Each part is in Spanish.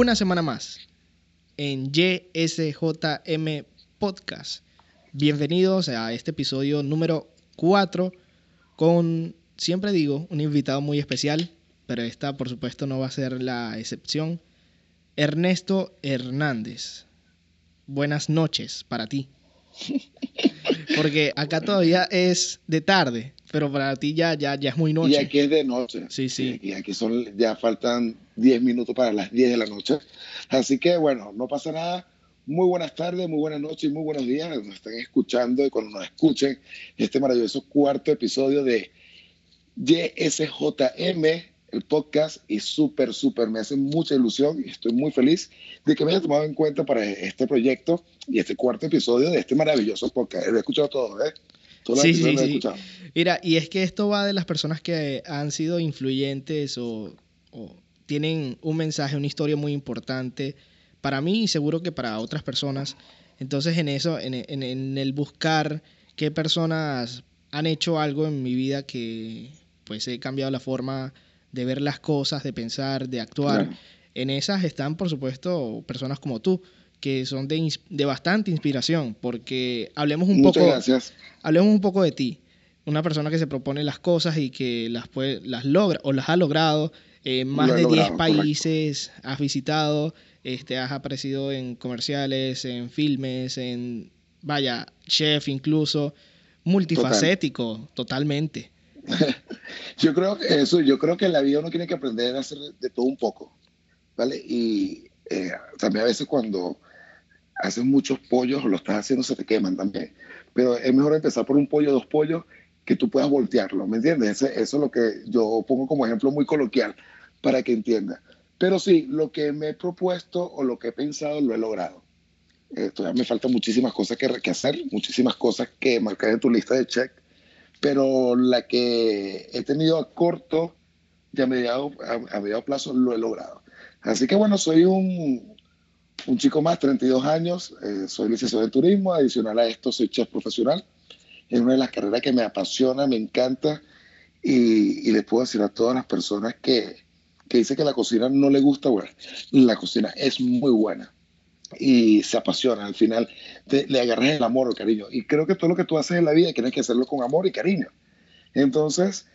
una semana más en YSJM Podcast. Bienvenidos a este episodio número 4 con, siempre digo, un invitado muy especial, pero esta por supuesto no va a ser la excepción. Ernesto Hernández. Buenas noches para ti. Porque acá todavía es de tarde, pero para ti ya, ya, ya es muy noche. Y aquí es de noche. Sí, sí. Y aquí son, ya faltan 10 minutos para las 10 de la noche. Así que bueno, no pasa nada. Muy buenas tardes, muy buenas noches y muy buenos días. Nos están escuchando y cuando nos escuchen este maravilloso cuarto episodio de YSJM, el podcast, y súper, súper, me hace mucha ilusión y estoy muy feliz de que me haya tomado en cuenta para este proyecto y este cuarto episodio de este maravilloso podcast. Lo he escuchado todo, ¿eh? Todos los Sí, sí, he sí. Mira, y es que esto va de las personas que han sido influyentes o, o tienen un mensaje, una historia muy importante para mí y seguro que para otras personas. Entonces en eso, en, en- en el buscar qué personas han hecho algo en mi vida que pues he cambiado la forma de ver las cosas, de pensar, de actuar. Claro. En esas están, por supuesto, personas como tú, que son de, de bastante inspiración, porque hablemos un Muchas poco gracias. hablemos un poco de ti. Una persona que se propone las cosas y que las, puede, las logra o las ha logrado. En más Lo de 10 logrado, correcto. países has visitado, este, has aparecido en comerciales, en filmes, en, vaya, chef incluso, multifacético, totalmente. Yo creo que eso, yo creo que en la vida uno tiene que aprender a hacer de todo un poco, ¿vale? Y eh, también a veces cuando haces muchos pollos lo estás haciendo se te queman también. Pero es mejor empezar por un pollo, dos pollos, que tú puedas voltearlo, ¿me entiendes? Ese- eso es lo que yo pongo como ejemplo muy coloquial para que entienda. Pero sí, lo que me he propuesto o lo que he pensado lo he logrado. Eh, todavía me faltan muchísimas cosas que, que hacer, muchísimas cosas que marcar en tu lista de check pero la que he tenido a corto y a mediado, a, a mediado plazo lo he logrado. Así que bueno, soy un, un chico más, 32 años, eh, soy licenciado en turismo, adicional a esto soy chef profesional. Es una de las carreras que me apasiona, me encanta y, y les puedo decir a todas las personas que, que dicen que la cocina no le gusta, bueno, la cocina es muy buena y se apasiona. Al final te- le agarras el amor o cariño. Y creo que todo lo que tú haces en la vida tienes que hacerlo con amor y cariño. Entonces,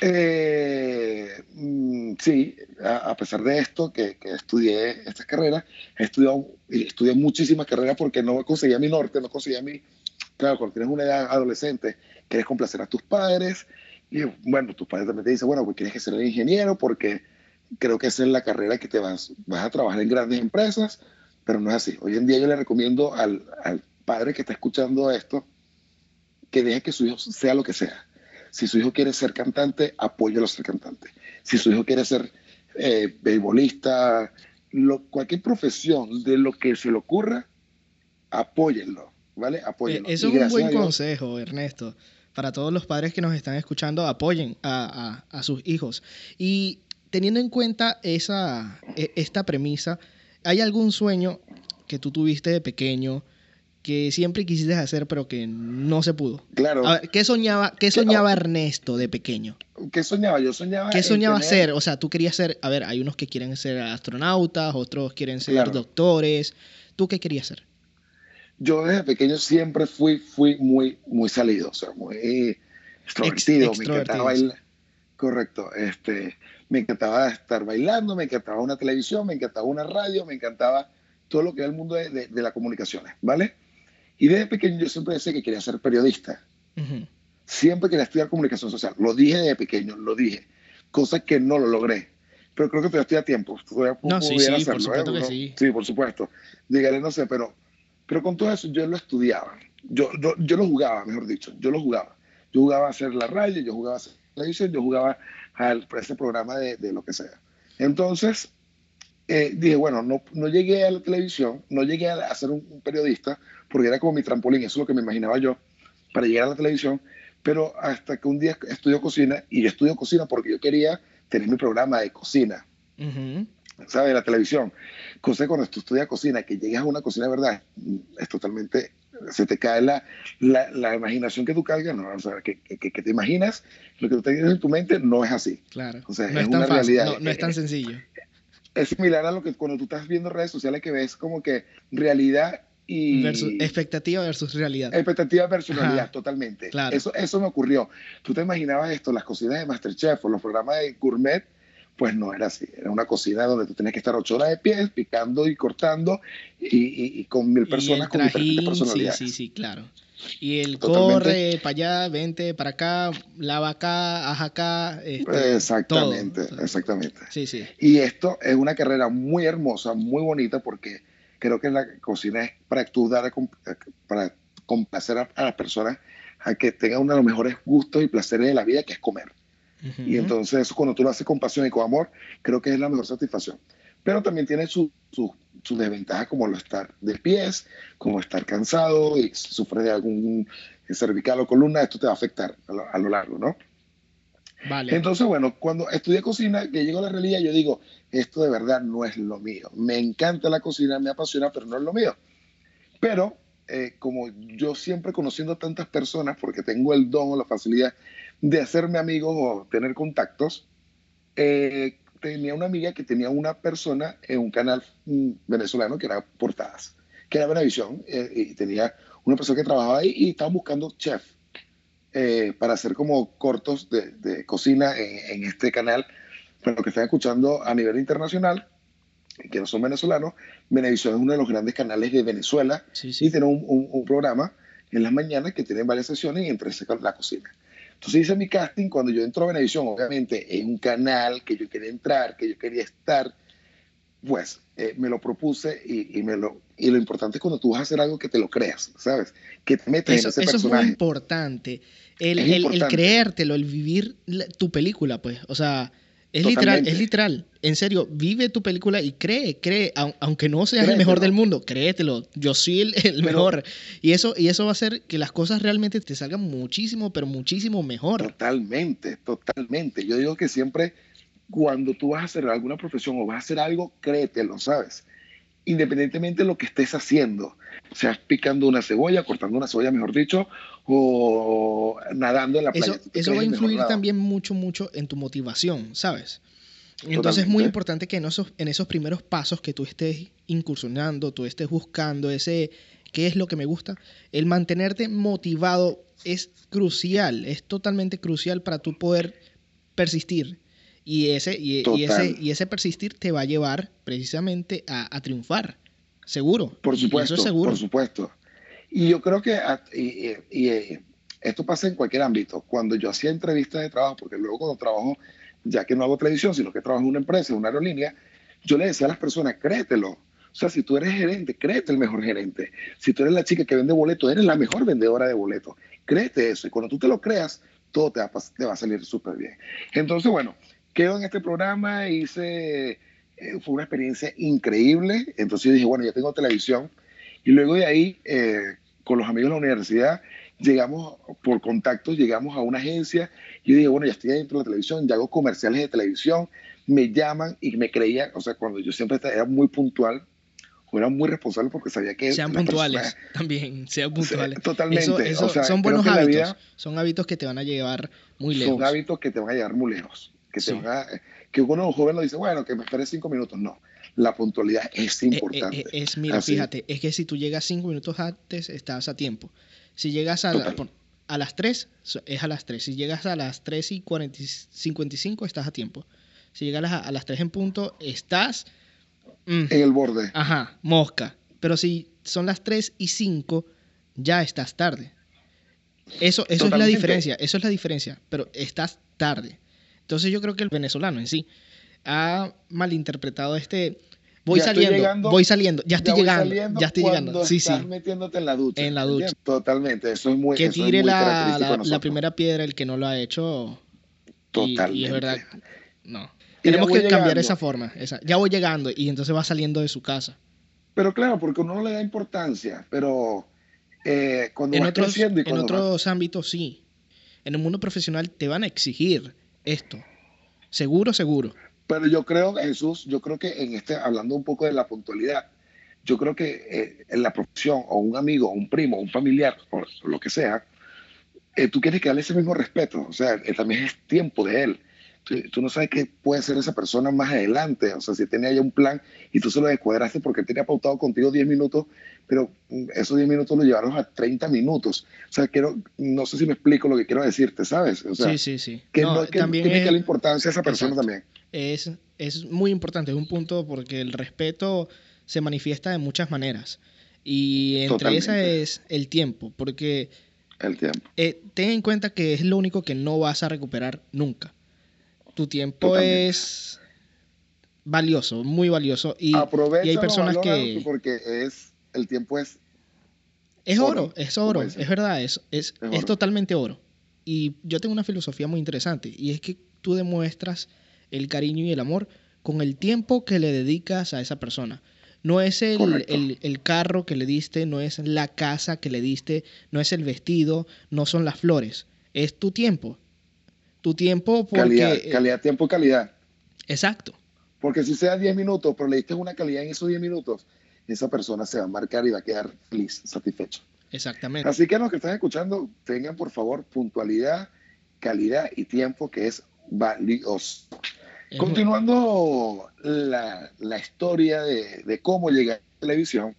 eh, mm, sí, a, pesar de esto, que, que estudié estas carreras, he estudiado estudié muchísimas carreras porque no conseguía mi norte, no conseguía mi... Claro, cuando tienes una edad adolescente, quieres complacer a tus padres y bueno, tus padres también te dicen, bueno, pues tienes que ser ingeniero porque creo que esa es la carrera que te vas, vas a trabajar en grandes empresas, pero no es así. Hoy en día yo le recomiendo al, al padre que está escuchando esto que deje que su hijo sea lo que sea. Si su hijo quiere ser cantante, apóyelo a ser cantante. Si su hijo quiere ser eh, beisbolista, lo- cualquier profesión de lo que se le ocurra, apóyenlo, ¿vale? Eh, Apóyenlo. Eso Y es un buen consejo, Ernesto. Para todos los padres que nos están escuchando, apoyen a, a- a sus hijos. Y teniendo en cuenta esa, e- esta premisa, ¿hay algún sueño que tú tuviste de pequeño que siempre quisiste hacer pero que no se pudo? Claro, A ver, ¿qué soñaba, qué soñaba Ernesto de pequeño? ¿qué soñaba? Yo soñaba. ¿Qué soñaba tener- ser? O sea, tú querías ser, a ver, hay unos que quieren ser astronautas, otros quieren ser Claro. doctores. ¿Tú qué querías ser? Yo desde pequeño siempre fui, fui muy, muy salido, o sea, muy extrovertido, me extrovertido, encantaba bailar. Correcto, este, me encantaba estar bailando, me encantaba una televisión, me encantaba una radio, me encantaba todo lo que era el mundo de, de- de las comunicaciones, ¿vale? Y desde pequeño yo siempre decía que quería ser periodista, Ujú. siempre quería estudiar comunicación social, lo dije desde pequeño, lo dije, cosa que no lo logré, pero creo que todavía estoy a tiempo, todavía No, sí, sí, por hacerlo, supuesto que Uno- sí. Sí, por supuesto, llegaré, no sé, pero, pero con todo eso yo lo estudiaba, yo, yo, yo lo jugaba, mejor dicho, yo lo jugaba, yo jugaba a hacer la radio, yo jugaba a hacer televisión, yo jugaba a ese programa de, de lo que sea. Entonces, eh, dije, bueno, no, no llegué a la televisión, no llegué a, ser un, un periodista, porque era como mi trampolín, eso es lo que me imaginaba yo, para llegar a la televisión, pero hasta que un día estudio cocina, y yo estudio cocina porque yo quería tener mi programa de cocina, Ujú. ¿sabes? La televisión. Cosa cuando tú estudias cocina, que llegas a una cocina de verdad, es totalmente, se te cae la, la, la imaginación que tú cargas, ¿no? O sea, que, que, que te imaginas, lo que tú tienes en tu mente no es así. Claro. O sea, no es es tan una fácil, realidad. no, no es tan sencillo. Es similar a lo que cuando tú estás viendo redes sociales que ves como que realidad y... expectativa versus realidad. Expectativa versus realidad, totalmente. Eso, eso me ocurrió. Tú te imaginabas esto, las cocinas de Masterchef o los programas de gourmet, pues no era así. Era una cocina donde tú tenías que estar ocho horas de pie, picando y cortando y, con mil personas con diferentes personalidades. Sí, sí, sí, claro. Y el corre para allá, vente para acá, lava acá, haz acá. Este, exactamente, exactamente. Sí, sí. Y esto es una carrera muy hermosa, muy bonita, porque creo que la cocina es para tú dar, para complacer a, las personas a que tengan uno de los mejores gustos y placeres de la vida, que es comer. Y entonces eso cuando tú lo haces con pasión y con amor, creo que es la mejor satisfacción. Pero también tiene sus su, desventajas como lo estar de pies, como estar cansado y si sufres de algún cervical o columna, esto te va a afectar a lo, largo, ¿no? Vale. Entonces, bueno, cuando estudié cocina, que llego a la realidad, yo digo, esto de verdad no es lo mío. Me encanta la cocina, me apasiona, pero no es lo mío. Pero eh, como yo siempre conociendo a tantas personas, porque tengo el don o la facilidad de hacerme amigos o tener contactos, eh, tenía una amiga que tenía una persona en un canal mm, venezolano que era Portadas, que era Venevisión, eh, y tenía una persona que trabajaba ahí y estaba buscando chef eh, para hacer como cortos de, cocina en, este canal. Pero lo que están escuchando a nivel internacional, que no son venezolanos, Venevisión es uno de los grandes canales de Venezuela y tiene un, un, programa en las mañanas que tiene varias sesiones y entre la cocina. Entonces hice mi casting cuando yo entro a Venevisión, obviamente en un canal que yo quería entrar, que yo quería estar, pues eh, me lo propuse y, me lo, y lo importante es cuando tú vas a hacer algo que te lo creas, ¿sabes? Que te metas en ese personaje. Eso es muy importante. El, el, creértelo, el vivir tu película, pues. O sea, es literal, es literal. En serio, vive tu película y cree, cree, aunque no seas el mejor del mundo, créetelo. Yo soy el, mejor. Y eso, y eso va a hacer que las cosas realmente te salgan muchísimo, pero muchísimo mejor. Totalmente, totalmente. Yo digo que siempre cuando tú vas a hacer alguna profesión o vas a hacer algo, créetelo, ¿sabes? Independientemente de lo que estés haciendo seas picando una cebolla, cortando una cebolla, mejor dicho, o nadando en la playa. Eso, va a influir también mucho, mucho en tu motivación, ¿sabes? Entonces es muy importante que en esos, en esos primeros pasos que tú estés incursionando, tú estés buscando ese qué es lo que me gusta, el mantenerte motivado es crucial, es totalmente crucial para tú poder persistir. Y ese, y, ese, y ese persistir te va a llevar precisamente a triunfar. Seguro. Por supuesto. seguro. Por supuesto. Y yo creo que ah, y, eh, esto pasa en cualquier ámbito. Cuando yo hacía entrevistas de trabajo, porque luego cuando trabajo, ya que no hago televisión, sino que trabajo en una empresa, en una aerolínea, yo le decía a las personas, créetelo. O sea, si tú eres gerente, créete el mejor gerente. Si tú eres la chica que vende boletos, eres la mejor vendedora de boletos. Créete eso. Y cuando tú te lo creas, todo te va, te va a salir súper bien. Entonces, bueno, quedo en este programa, hice eh, fue una experiencia increíble. Entonces yo dije, bueno, ya tengo televisión. Y luego de ahí, eh, con los amigos de la universidad, llegamos, por contactos, llegamos a una agencia. Y yo dije, bueno, ya estoy dentro de la televisión, ya hago comerciales de televisión. Me llaman y me creían, o sea, cuando yo siempre era muy puntual, o era muy responsable porque sabía que... Sean puntuales también, sean puntuales. totalmente. son buenos hábitos. son hábitos que te van a llevar muy lejos. Son hábitos que te van a llevar muy lejos. Que te van a, que uno joven lo dice, bueno, que me espere cinco minutos. No, la puntualidad es eh, eh, importante. es, mira, fíjate, es que si tú llegas cinco minutos antes, estás a tiempo. Si llegas a, a las tres, es a las tres. Si llegas a las tres y 55, estás a tiempo. Si llegas a, las tres en punto, estás... Mm, en el borde. Ajá, mosca. Pero si son las tres y cinco, ya estás tarde. Eso, eso es la diferencia, eso es la diferencia, pero estás tarde. Entonces yo creo que el venezolano en sí ha malinterpretado este... Voy saliendo, voy saliendo, ya estoy llegando, ya estoy llegando. Sí, estás metiéndote en la ducha. En la ducha. Totalmente, eso es muy Que tire la, la, primera piedra el que no lo ha hecho. Totalmente. Y, es verdad, no. Tenemos que cambiar esa forma. Esa. Ya voy llegando y entonces va saliendo de su casa. Pero claro, porque uno no le da importancia, pero eh, cuando en otros, y En otros ámbitos sí. En el mundo profesional te van a exigir esto. Seguro, seguro. Pero yo creo, Jesús, yo creo que en este, hablando un poco de la puntualidad, yo creo que eh, en la profesión, o un amigo, un primo, un familiar, o lo que sea, eh, tú quieres que darle ese mismo respeto. O sea, eh, también es tiempo de él. tú, no sabes qué puede ser esa persona más adelante. O sea, si tenía ya un plan y tú se lo descuadraste porque tenía pautado contigo 10 minutos, pero esos 10 minutos lo llevaron a 30 minutos. O sea, quiero, no sé si me explico lo que quiero decirte, ¿sabes? O sea, sí, sí, sí. Que, no, que también tiene que la importancia de esa persona también. Es, es muy importante, es un punto porque el respeto se manifiesta de muchas maneras. Y entre esas es el tiempo, porque... El tiempo. Eh, ten en cuenta que es lo único que no vas a recuperar nunca. Tu tiempo es valioso, muy valioso. Y, y hay personas que... Porque es, el tiempo es... Es oro, es oro, es verdad, es, es, es totalmente oro. Y yo tengo una filosofía muy interesante, y es que tú demuestras el cariño y el amor con el tiempo que le dedicas a esa persona. No es el, el, carro que le diste, no es la casa que le diste, no es el vestido, no son las flores, es tu tiempo. Tu tiempo porque... Calidad, calidad tiempo, calidad. Exacto. Porque si sea 10 minutos, pero le diste una calidad en esos 10 minutos, esa persona se va a marcar y va a quedar feliz, satisfecho. Exactamente. Así que los que están escuchando, tengan por favor puntualidad, calidad y tiempo que es valioso. Continuando la, la historia de, de, cómo llegué a la televisión,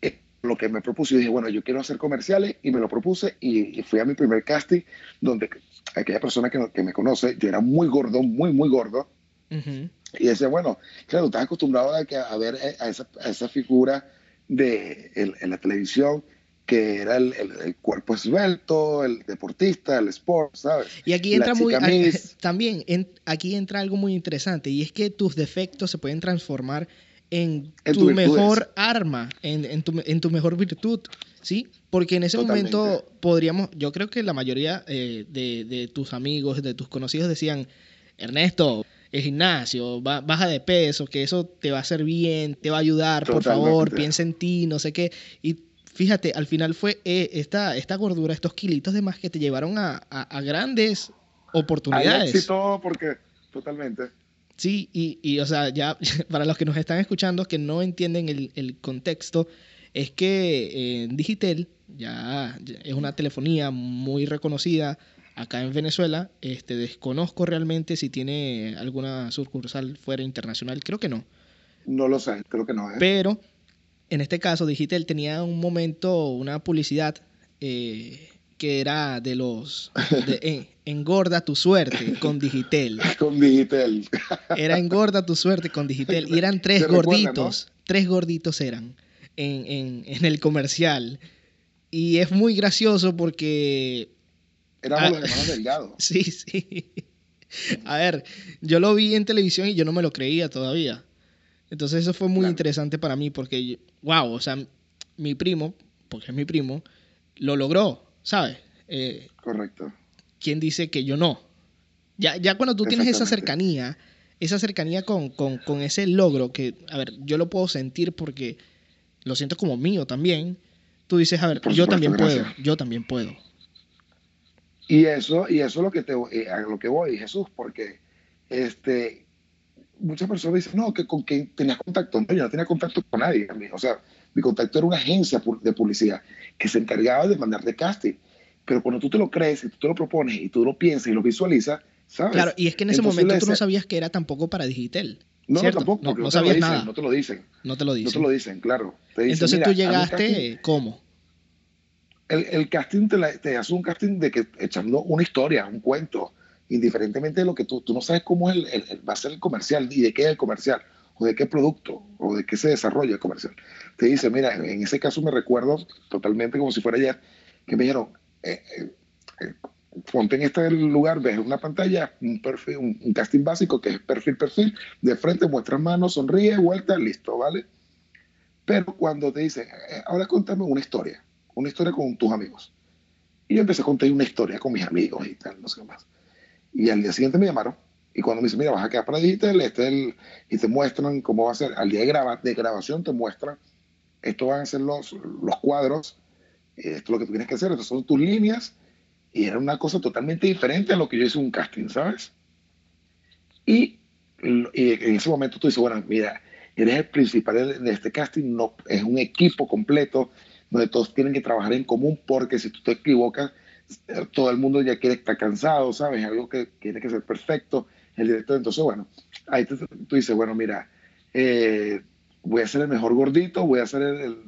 eh, lo que me propuse, yo dije, bueno, yo quiero hacer comerciales y me lo propuse y, fui a mi primer casting donde aquella persona que, que, me conoce, yo era muy gordo, muy, muy gordo. Y decía, bueno, claro, estás acostumbrado a, a ver eh, a esa, a esa figura de, en la televisión que era el, el, cuerpo esbelto, el deportista, el sport, ¿sabes? Y aquí entra muy, también, aquí entra algo muy interesante, y es que tus defectos se pueden transformar en, tu, mejor arma, en, en, tu, en, tu, mejor virtud, ¿sí? Porque en ese momento podríamos, yo creo que la mayoría eh, de, de, tus amigos, de tus conocidos decían, Ernesto, el gimnasio, baja de peso, que eso te va a hacer bien, te va a ayudar, por favor, piensa en ti, no sé qué. Y fíjate, al final fue eh, esta, esta gordura, estos kilitos de más que te llevaron a, a, grandes oportunidades. Sí, todo porque, totalmente. Sí, y, y, o sea, ya para los que nos están escuchando que no entienden el, el contexto, es que en Digitel ya, es una telefonía muy reconocida acá en Venezuela. Este, desconozco realmente si tiene alguna sucursal fuera internacional, creo que no. No lo sé, creo que no. ¿eh? Pero en este caso, Digital tenía un momento, una publicidad eh, que era de los de, engorda tu suerte con Digital. con Digital. era engorda tu suerte con Digital. Y eran tres gorditos, tres gorditos eran en, en, en, el comercial. Y es muy gracioso porque... Éramos los hermanos delgados. Sí, sí. A ver, yo lo vi en televisión y yo no me lo creía todavía. Entonces eso fue muy interesante para mí porque, wow, o sea, mi primo, porque es mi primo, lo logró, ¿sabes? Eh, Correcto. ¿Quién dice que yo no? Ya, ya cuando tú tienes esa cercanía, esa cercanía con, con, con, ese logro, que, a ver, yo lo puedo sentir porque lo siento como mío también, tú dices, a ver, yo también puedo, yo también puedo. Y eso, y eso es lo que te, eh, a lo que voy, Jesús, porque este, muchas personas dicen, no, que con quién tenías contacto. No, yo no tenía contacto con nadie. O sea, mi contacto era una agencia de publicidad que se encargaba de mandar de casting. Pero cuando tú te lo crees y tú te lo propones y tú lo piensas y lo visualizas, ¿sabes? Claro, y es que en ese momento tú no sabías que era tampoco para Digital. No, no tampoco, no, no sabías nada. No te lo dicen. No te lo dicen. No te lo dicen, claro. Entonces tú llegaste, ¿cómo? El, el casting te, te, hace un casting de que echando una historia, un cuento, indiferentemente de lo que tú, tú no sabes cómo es el, va a ser el comercial y de qué es el comercial o de qué producto o de qué se desarrolla el comercial. Te dice, mira, en ese caso me recuerdo totalmente como si fuera ayer, que me dijeron, eh, eh, eh, ponte en este lugar, ves una pantalla, un perfil, un, casting básico que es perfil, perfil, de frente muestras manos, sonríe, vuelta, listo, ¿vale? Pero cuando te dicen, ahora contame una historia, una historia con tus amigos. Y yo empecé a contar una historia con mis amigos y tal, no sé qué más. Y al día siguiente me llamaron. Y cuando me dicen, mira, vas a quedar para digital, este el, y te muestran cómo va a ser. Al día de, graba, de grabación te muestran, esto van a ser los, los cuadros, esto es lo que tú tienes que hacer, estas son tus líneas. Y era una cosa totalmente diferente a lo que yo hice un casting, ¿sabes? Y, y en ese momento tú dices, bueno, mira, eres el principal de este casting, no, es un equipo completo donde todos tienen que trabajar en común porque si tú te equivocas, todo el mundo ya quiere estar cansado, ¿sabes? Algo que tiene que ser perfecto. el director. Entonces, bueno, ahí tú dices, bueno, mira, eh, voy a ser el mejor gordito, voy a ser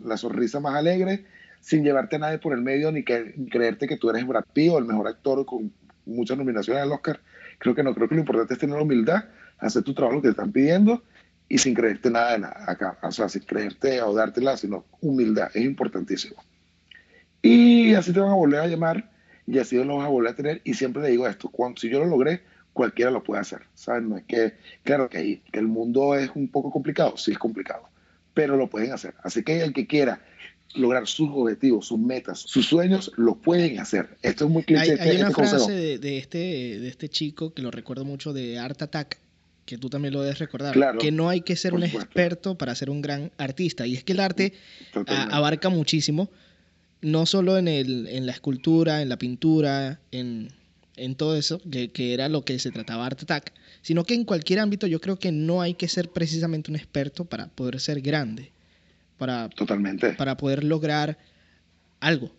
la sonrisa más alegre, sin llevarte a nadie por el medio ni, que, creerte que tú eres Brad Pitt o el mejor actor con muchas nominaciones al Oscar. Creo que no, creo que lo importante es tener humildad, hacer tu trabajo que te están pidiendo y sin creerte nada de nada acá, o sea, sin creerte o dártela, sino humildad, es importantísimo. Y así te van a volver a llamar y así lo vas a volver a tener y siempre le digo esto, cuando, si yo lo logré, cualquiera lo puede hacer, ¿sabes? No es que, claro que, que el mundo es un poco complicado, sí es complicado, pero lo pueden hacer. Así que el que quiera lograr sus objetivos, sus metas, sus sueños, lo pueden hacer. Esto es muy cliché. Hay, una este frase de, este, de este chico que lo recuerdo mucho de Art Attack, que tú también lo debes recordar, que no hay que ser un experto para ser un gran artista. Y es que el arte abarca muchísimo, no solo en, el, en la escultura, en la pintura, en, en todo eso, que, que, era lo que se trataba Art Attack, sino que en cualquier ámbito yo creo que no hay que ser precisamente un experto para poder ser grande, para, Totalmente. para poder lograr algo.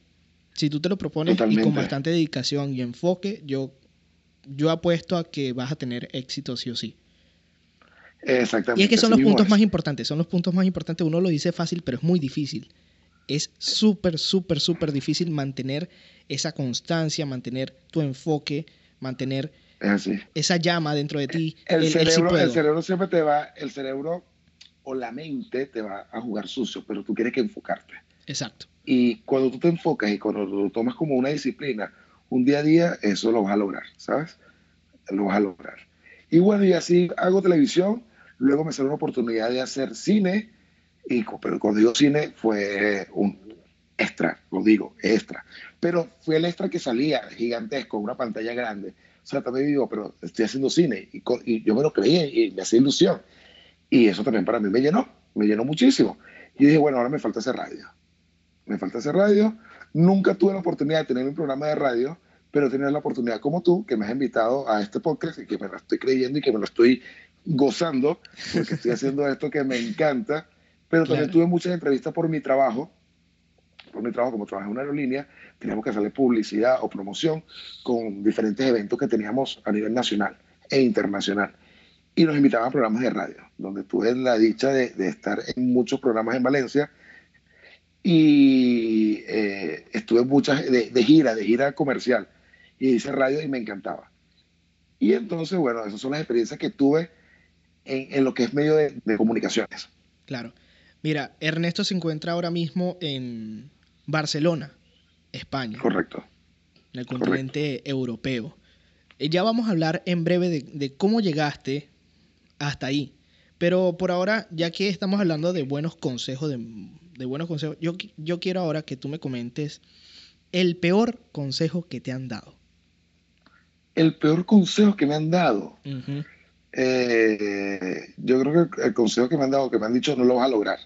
Si tú te lo propones y con bastante dedicación y enfoque, yo, yo apuesto a que vas a tener éxito sí o sí. Exactamente. Y es que son los puntos más importantes, son los puntos más importantes. Uno lo dice fácil, pero es muy difícil. Es súper, súper, súper difícil mantener esa constancia, mantener tu enfoque, mantener esa llama dentro de ti. El, cerebro, el cerebro siempre te va, el cerebro o la mente te va a jugar sucio, pero tú quieres que enfocarte. Exacto. Y cuando tú te enfocas y cuando lo tomas como una disciplina, un día a día, eso lo vas a lograr, ¿sabes? Lo vas a lograr. Y bueno, y así hago televisión, luego me salió una oportunidad de hacer cine, y, pero cuando digo cine fue un extra, lo digo, extra. Pero fue el extra que salía gigantesco, una pantalla grande. O sea, también digo, pero estoy haciendo cine y, y yo me lo creí y me hacía ilusión. Y eso también para mí me llenó, me llenó muchísimo. Y dije, bueno, ahora me falta hacer radio. Me falta hacer radio. Nunca tuve la oportunidad de tener un programa de radio, pero tener la oportunidad como tú, que me has invitado a este podcast y que me lo estoy creyendo y que me lo estoy gozando, porque estoy haciendo esto que me encanta. Pero también tuve muchas entrevistas por mi trabajo, por mi trabajo como trabajo en una aerolínea, teníamos que hacerle publicidad o promoción con diferentes eventos que teníamos a nivel nacional e internacional y nos invitaban a programas de radio, donde tuve la dicha de, estar en muchos programas en Valencia y eh, estuve muchas de, gira, de gira comercial y hice radio y me encantaba. Y entonces, bueno, esas son las experiencias que tuve en, lo que es medio de, comunicaciones. Claro. Mira, Ernesto se encuentra ahora mismo en Barcelona, España. Correcto. En el continente europeo. Eh, ya vamos a hablar en breve de cómo llegaste hasta ahí. Pero por ahora, ya que estamos hablando de buenos consejos, de, buenos consejos, yo, yo quiero ahora que tú me comentes el peor consejo que te han dado. El peor consejo que me han dado. Eh, yo creo que el consejo que me han dado, que me han dicho, no lo vas a lograr.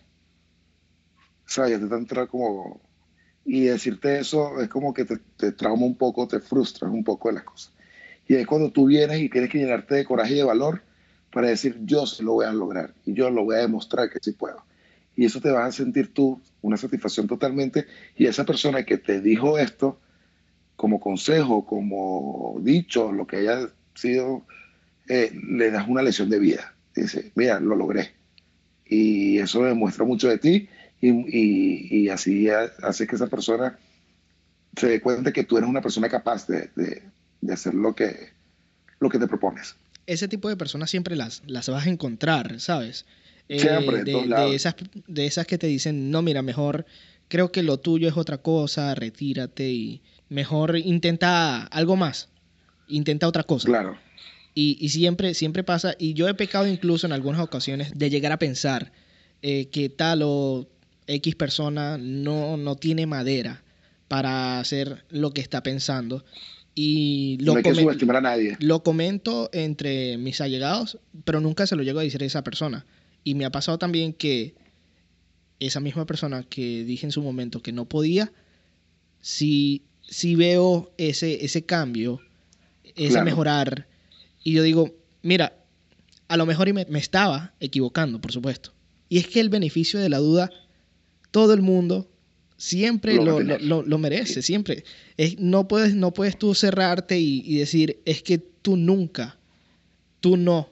O sea, ya te entrar como... Y decirte eso es como que te, te trauma un poco, te frustras un poco de las cosas. Y es cuando tú vienes y tienes que llenarte de coraje y de valor para decir yo se lo voy a lograr y yo lo voy a demostrar que sí puedo. Y eso te va a sentir tú una satisfacción totalmente y esa persona que te dijo esto como consejo, como dicho, lo que haya sido, eh, le das una lección de vida. Dice, mira, lo logré. Y eso demuestra mucho de ti y, y, así hace que esa persona se dé cuenta que tú eres una persona capaz de, de, de hacer lo que, lo que te propones ese tipo de personas siempre las, las vas a encontrar, ¿sabes? Eh, siempre, de, esas, de esas que te dicen, no, mira, mejor creo que lo tuyo es otra cosa, retírate y mejor intenta algo más, intenta otra cosa. Claro. Y, y siempre, siempre pasa, y yo he pecado incluso en algunas ocasiones de llegar a pensar eh, que tal o X persona no, no tiene madera para hacer lo que está pensando y lo, no a nadie. lo comento entre mis allegados, pero nunca se lo llego a decir a esa persona. Y me ha pasado también que esa misma persona que dije en su momento que no podía, si, si veo ese, ese cambio, ese mejorar, y yo digo, mira, a lo mejor me, me estaba equivocando, por supuesto. Y es que el beneficio de la duda, todo el mundo siempre lo, lo, merece, siempre. Es, no, puedes, no puedes tú cerrarte y, decir, es que tú nunca, tú no.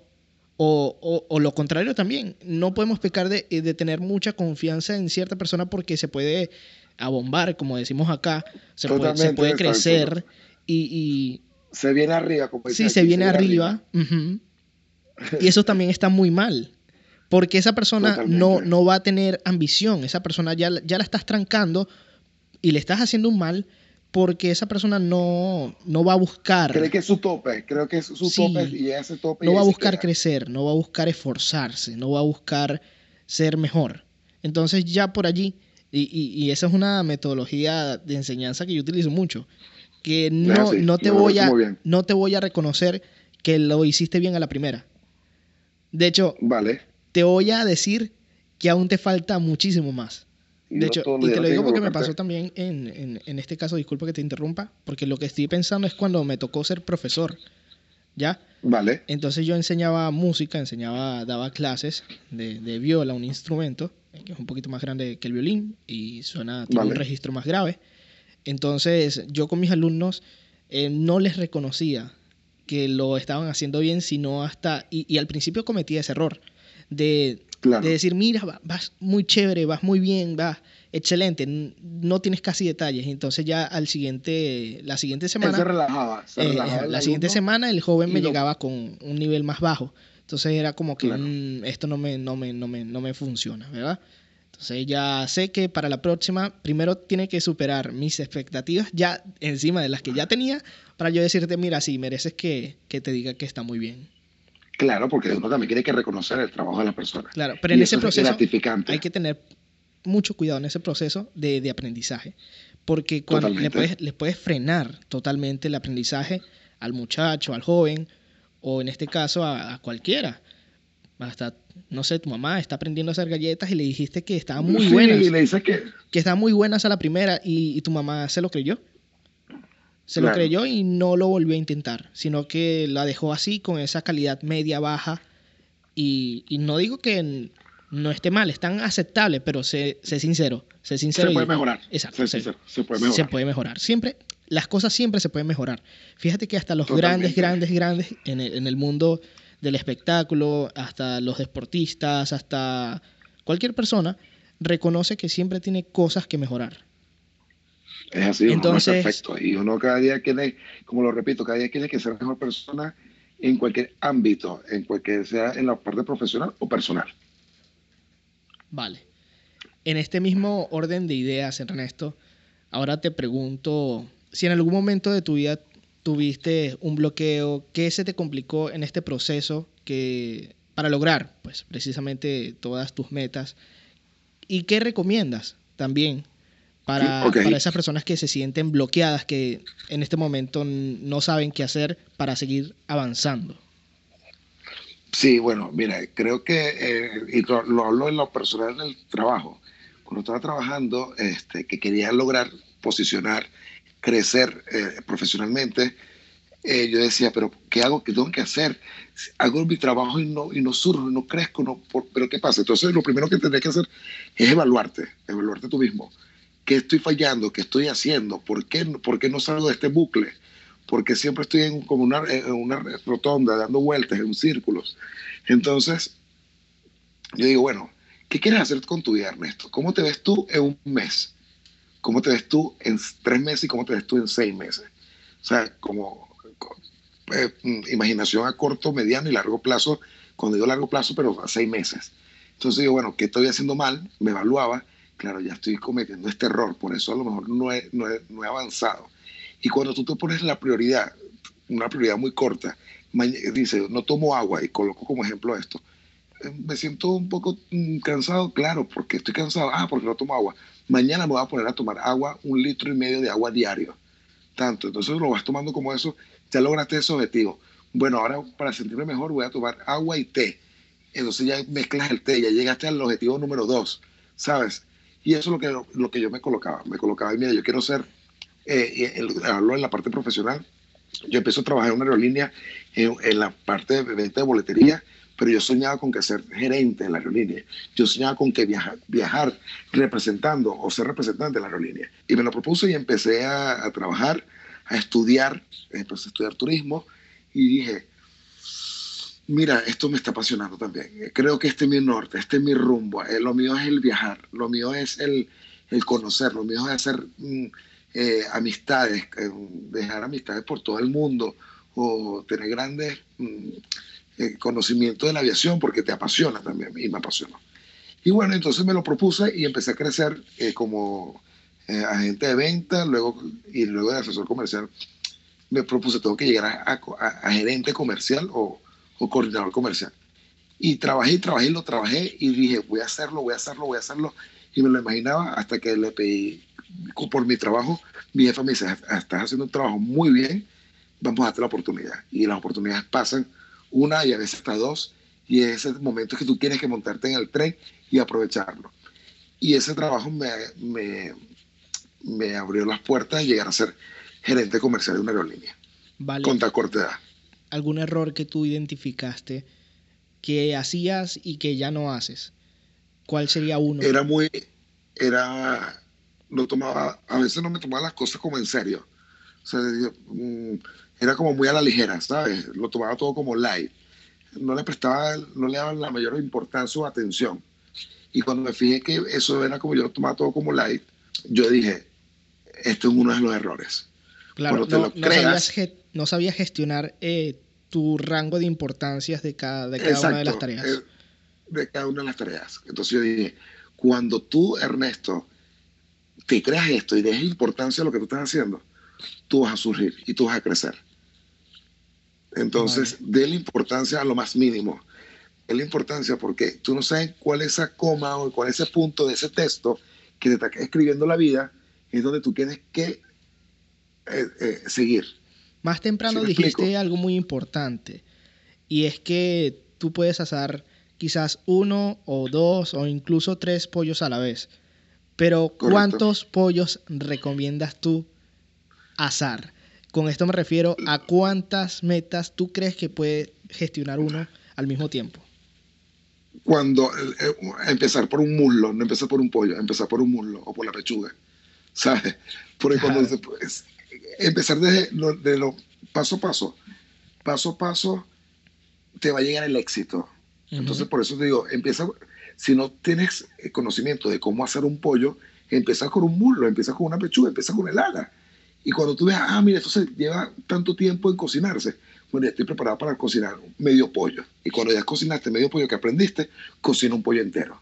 O, o, lo contrario también, no podemos pecar de, de, tener mucha confianza en cierta persona porque se puede abombar, como decimos acá, se puede, se puede, crecer y, Se viene arriba, como Sí, se, viene, arriba. y eso también está muy mal. Porque esa persona no, no va a tener ambición, esa persona ya, ya la estás trancando y le estás haciendo un mal porque esa persona no, no va a buscar. Cree que es su tope, creo que es su tope y ese tope. No va a buscar crecer, no va a buscar esforzarse, no va a buscar ser mejor. Entonces ya por allí, y, y, esa es una metodología de enseñanza que yo utilizo mucho, que no, ah, no, te voy a, no te voy a reconocer que lo hiciste bien a la primera. De hecho, vale. te voy a decir que aún te falta muchísimo más. De hecho, y te lo digo porque me pasó también en, en, este caso, disculpa que te interrumpa, porque lo que estoy pensando es cuando me tocó ser profesor, ¿ya? Vale. Entonces yo enseñaba música, enseñaba, daba clases de, de viola, un instrumento, que es un poquito más grande que el violín y suena, tiene un registro más grave. Entonces yo con mis alumnos eh, no les reconocía que lo estaban haciendo bien, sino hasta, y, y al principio cometía ese error de de decir, mira, vas muy chévere, vas muy bien, vas excelente, no tienes casi detalles. Entonces ya al siguiente, la siguiente semana... se relajaba. Eh, la siguiente semana el joven me llegaba con un nivel más bajo. Entonces era como que mm, esto no me, no, me, no, me, no me funciona, ¿verdad? Entonces ya sé que para la próxima, primero tiene que superar mis expectativas ya encima de las que ya tenía, para yo decirte, mira, sí, mereces que, que te diga que está muy bien. Claro, porque uno también tiene que reconocer el trabajo de la persona. Claro, pero en ese proceso hay que tener mucho cuidado en ese proceso de, de aprendizaje, porque cuando le puedes, le puedes frenar totalmente el aprendizaje al muchacho, al joven, o en este caso a, cualquiera. Hasta, no sé, tu mamá está aprendiendo a hacer galletas y le dijiste que estaban muy buenas. Y le dices que... Que estaban muy buenas a la primera y tu mamá se lo creyó se lo creyó y no lo volvió a intentar, sino que la dejó así con esa calidad media baja y, no digo que no esté mal, es tan aceptable, pero sé, sincero, sé sincero. Se puede mejorar. Exacto. se, puede mejorar. Se puede mejorar. Siempre, las cosas siempre se pueden mejorar. Fíjate que hasta los grandes, grandes, grandes en el, en el mundo del espectáculo, hasta los deportistas, hasta cualquier persona, reconoce que siempre tiene cosas que mejorar. Es así, Entonces, uno perfecto. Y uno cada día tiene, como lo repito, cada día tiene que ser mejor persona en cualquier ámbito, en cualquier sea en la parte profesional o personal. Vale. En este mismo orden de ideas, Ernesto, ahora te pregunto si en algún momento de tu vida tuviste un bloqueo, ¿qué se te complicó en este proceso que para lograr, pues, precisamente todas tus metas? ¿Y qué recomiendas también para, esas personas que se sienten bloqueadas, que en este momento no saben qué hacer para seguir avanzando. Sí, bueno, mira, creo que, eh, y lo, hablo en lo personal del trabajo, cuando estaba trabajando, este, que quería lograr posicionar, crecer eh, profesionalmente, eh, yo decía, pero ¿qué hago? ¿Qué tengo que hacer? Hago mi trabajo y no, y no surjo, no crezco, no, pero ¿qué pasa? Entonces lo primero que tendré que hacer es evaluarte, evaluarte tú mismo ¿Qué estoy fallando? ¿Qué estoy haciendo? ¿Por qué, por qué no salgo de este bucle? Porque siempre estoy en como una, una rotonda, dando vueltas en círculos. Entonces, yo digo, bueno, ¿qué quieres hacer con tu vida, Ernesto? ¿Cómo te ves tú en un mes? ¿Cómo te ves tú en tres meses y cómo te ves tú en seis meses? O sea, como eh, imaginación a corto, mediano y largo plazo, cuando digo largo plazo, pero a seis meses. Entonces digo, bueno, ¿qué estoy haciendo mal? Me evaluaba claro, ya estoy cometiendo este error, por eso a lo mejor no he, no he, avanzado. Y cuando tú te pones la prioridad, una prioridad muy corta, dice, no tomo agua, y coloco como ejemplo esto, eh, me siento un poco mm, cansado, claro, porque estoy cansado, ah, porque no tomo agua. Mañana me voy a poner a tomar agua, un litro y medio de agua diario. Tanto, entonces lo vas tomando como eso, ya lograste ese objetivo. Bueno, ahora para sentirme mejor voy a tomar agua y té. Entonces ya mezclas el té, ya llegaste al objetivo número dos, ¿sabes? Y eso es lo que, lo que yo me colocaba. Me colocaba, y mira, yo quiero ser, eh, hablo en la parte profesional, yo empecé a trabajar en una aerolínea en, la parte de venta de boletería, pero yo soñaba con que ser gerente de la aerolínea. Yo soñaba con que viajar, viajar representando o ser representante de la aerolínea. Y me lo propuse y empecé a, trabajar, a estudiar, empecé a estudiar turismo y dije, mira, esto me está apasionando también. Creo que este es mi norte, este es mi rumbo. Eh, lo mío es el viajar, lo mío es el, el conocer, lo mío es hacer mm, eh, amistades, eh, dejar amistades por todo el mundo o tener grandes mm, conocimientos de la aviación porque te apasiona también y me apasiona. Y bueno, entonces me lo propuse y empecé a crecer como agente de venta luego, y luego de asesor comercial. Me propuse, tengo que llegar a, a gerente comercial o, o coordinador comercial. Y trabajé, trabajé, lo trabajé y dije, voy a hacerlo, voy a hacerlo, voy a hacerlo. Y me lo imaginaba hasta que le pedí por mi trabajo. Mi jefa me dice, estás haciendo un trabajo muy bien, vamos a darte la oportunidad. Y las oportunidades pasan una y a veces hasta dos. Y es ese momento que tú tienes que montarte en el tren y aprovecharlo. Y ese trabajo me, me, me abrió las puertas de llegar a ser gerente comercial de una aerolínea. Vale. Con corta edad algún error que tú identificaste que hacías y que ya no haces? ¿Cuál sería uno? Era muy, era, no tomaba, a veces no me tomaba las cosas como en serio. O sea, mm, era como muy a la ligera, ¿sabes? Lo tomaba todo como light. No le prestaba, no le daba la mayor importancia o atención. Y cuando me fijé que eso era como yo lo tomaba todo como light, yo dije, esto es uno de los errores. Claro, no, sabías, no, sabías, gestionar eh, tu rango de importancias de cada, de cada una de las tareas. Eh, de cada una de las tareas. Entonces yo dije, cuando tú, Ernesto, te creas esto y des importancia a lo que tú estás haciendo, tú vas a surgir y tú vas a crecer. Entonces, dé la importancia a lo más mínimo. Dé la importancia porque tú no sabes cuál es esa coma o cuál es ese punto de ese texto que te está escribiendo la vida, es donde tú tienes que eh, eh, seguir. Más temprano dijiste algo muy importante y es que tú puedes asar quizás uno o dos o incluso tres pollos a la vez. Pero ¿cuántos pollos recomiendas tú asar? Con esto me refiero a cuántas metas tú crees que puede gestionar uno al mismo tiempo. Cuando eh, eh, empezar por un muslo, no empezar por un pollo, empezar por un muslo o por la pechuga. ¿Sabes? Porque cuando empezar desde lo, de lo paso a paso, paso a paso, te va a llegar el éxito. Entonces, por eso te digo, empieza, si no tienes conocimiento de cómo hacer un pollo, empieza con un muslo, empieza con una pechuga, empieza con el ala. Y cuando tú ves, ah, mira, esto se lleva tanto tiempo en cocinarse, bueno, ya estoy preparado para cocinar medio pollo. Y cuando ya cocinaste medio pollo que aprendiste, cocina un pollo entero.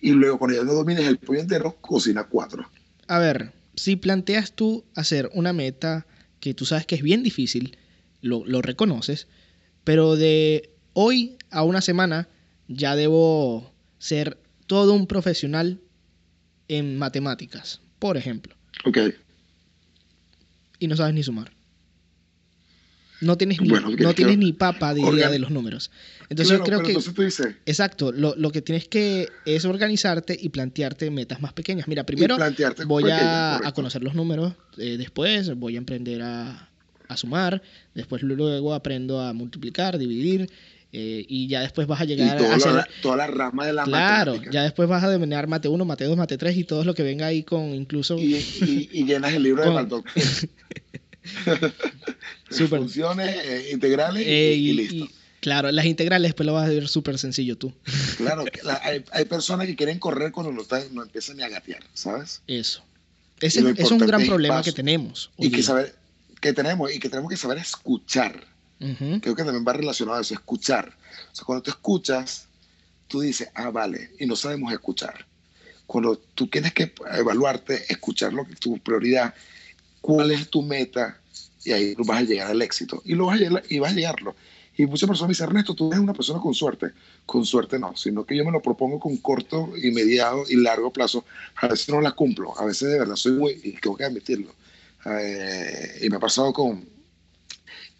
Y luego, cuando ya no domines el pollo entero, cocina cuatro. A ver, si planteas tú hacer una meta que tú sabes que es bien difícil, lo, reconoces, pero de hoy a una semana ya debo ser todo un profesional en matemáticas, por ejemplo. Ok. Y no sabes ni sumar. No tienes ni, no tienes ni papa de idea de los números. Entonces yo creo que... Exacto, lo, que tienes que es organizarte y plantearte metas más pequeñas. Mira, primero voy a, conocer los números, eh, después voy a emprender a, sumar, después luego aprendo a multiplicar, dividir, eh, y ya después vas a llegar a hacer... toda la rama de la Claro, ya después vas a dominar mate 1, mate 2, mate 3 y todo lo que venga ahí con incluso... Y, llenas el libro de Baldock. Funciones eh, integrales y, y, listo. Claro, las integrales después lo vas a ver súper sencillo tú. Claro, hay, hay, personas que quieren correr cuando no, están, no empiezan a gatear, ¿sabes? Eso. Ese es un gran problema que tenemos. Y que, saber, que tenemos, y que tenemos que saber escuchar. Creo que también va relacionado a eso, escuchar. O sea, cuando tú escuchas, tú dices, ah, vale, y no sabemos escuchar. Cuando tú tienes que evaluarte, escuchar lo que tu prioridad, cuál es tu meta, y ahí vas a llegar al éxito. Y, lo vas, a y vas a llegarlo. Y muchas personas me dicen, Ernesto, tú eres una persona con suerte. Con suerte no, sino que yo me lo propongo con corto y mediado y largo plazo. A veces no la cumplo, a veces de verdad soy muy, y tengo que admitirlo. Eh, y me ha pasado con,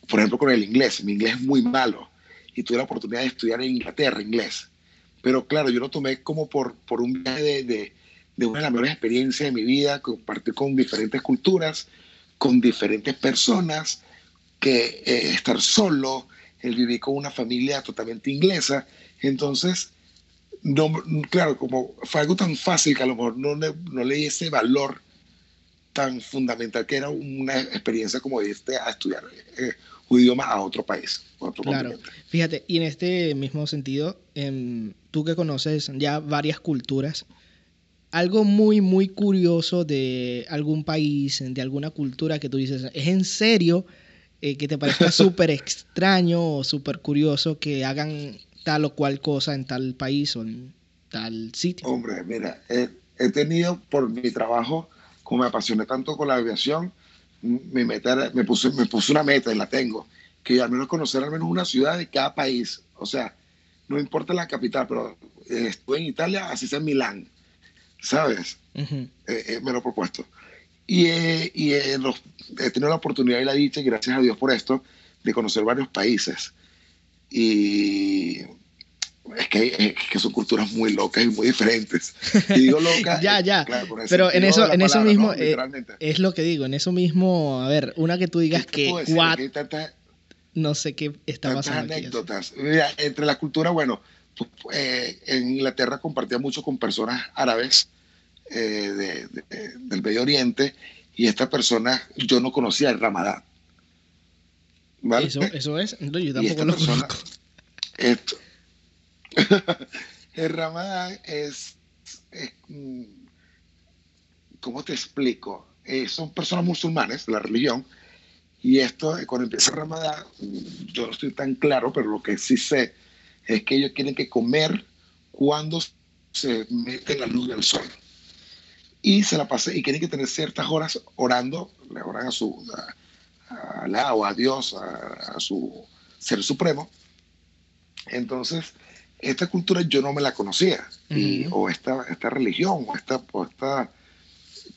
por ejemplo, con el inglés. Mi inglés es muy malo y tuve la oportunidad de estudiar en Inglaterra inglés. Pero claro, yo lo tomé como por, por un viaje de, de, de una de las mejores experiencias de mi vida, compartir con diferentes culturas, con diferentes personas, que eh, estar solo, él vivía con una familia totalmente inglesa, entonces, no, claro, como fue algo tan fácil que a lo mejor no le, no le di ese valor tan fundamental que era una experiencia como irte a estudiar eh, un idioma a otro país. otro claro, fíjate, y en este mismo sentido, em, tú que conoces ya varias culturas, algo muy, muy curioso de algún país, de alguna cultura que tú dices, ¿es en serio eh, que te parezca súper extraño o súper curioso que hagan tal o cual cosa en tal país o en tal sitio? Hombre, mira, he tenido por mi trabajo, como me apasioné tanto con la aviación, me, me, puse, me puse una meta y la tengo, que al menos conocer al menos una ciudad de cada país. O sea, no importa la capital, pero eh, estuve en Italia, así sea en Milán, ¿sabes? Eh, eh, me lo he propuesto. Y, y he tenido la oportunidad y la dicha, y gracias a Dios por esto, de conocer varios países. Y es que, que, son culturas muy locas y muy diferentes. Y digo locas. ya, ya. Pero en eso, en eso mismo eh, es lo que digo. En eso mismo, a ver, una que tú digas que, no sé qué está pasando. anécdotas. Mira, entre la cultura, bueno, eh, en Inglaterra compartía mucho con personas árabes eh, del Medio Oriente y estas personas yo no conocía el Ramadán. ¿Vale? Eso, eso es. No, yo tampoco lo conozco. Esto, el Ramadán es, mm, ¿cómo te explico? Eh, son personas musulmanes la religión y esto, eh, cuando empieza el Ramadán, mm, yo no estoy tan claro, pero lo que sí sé es que ellos tienen que comer cuando se mete la luz del sol. Y se la pase, y tienen que tener ciertas horas orando, le oran a su a, a, o a Dios, a, a su ser supremo. Entonces, esta cultura yo no me la conocía, y, o esta, esta religión, o esta, o esta